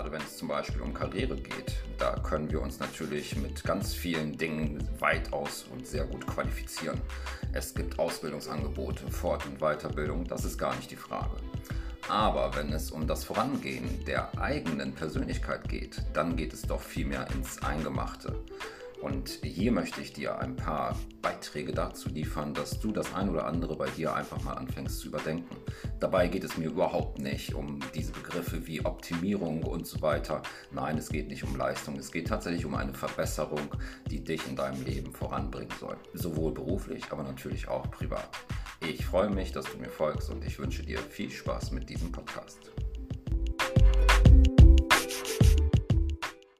gerade wenn es zum Beispiel um Karriere geht, da können wir uns natürlich mit ganz vielen Dingen weitaus und sehr gut qualifizieren. Es gibt Ausbildungsangebote, Fort- und Weiterbildung, das ist gar nicht die Frage. Aber wenn es um das Vorangehen der eigenen Persönlichkeit geht, dann geht es doch vielmehr ins Eingemachte. Und hier möchte ich dir ein paar Beiträge dazu liefern, dass du das ein oder andere bei dir einfach mal anfängst zu überdenken. Dabei geht es mir überhaupt nicht um diese Begriffe wie Optimierung und so weiter. Nein, es geht nicht um Leistung. Es geht tatsächlich um eine Verbesserung, die dich in deinem Leben voranbringen soll. Sowohl beruflich, aber natürlich auch privat. Ich freue mich, dass du mir folgst und ich wünsche dir viel Spaß mit diesem Podcast.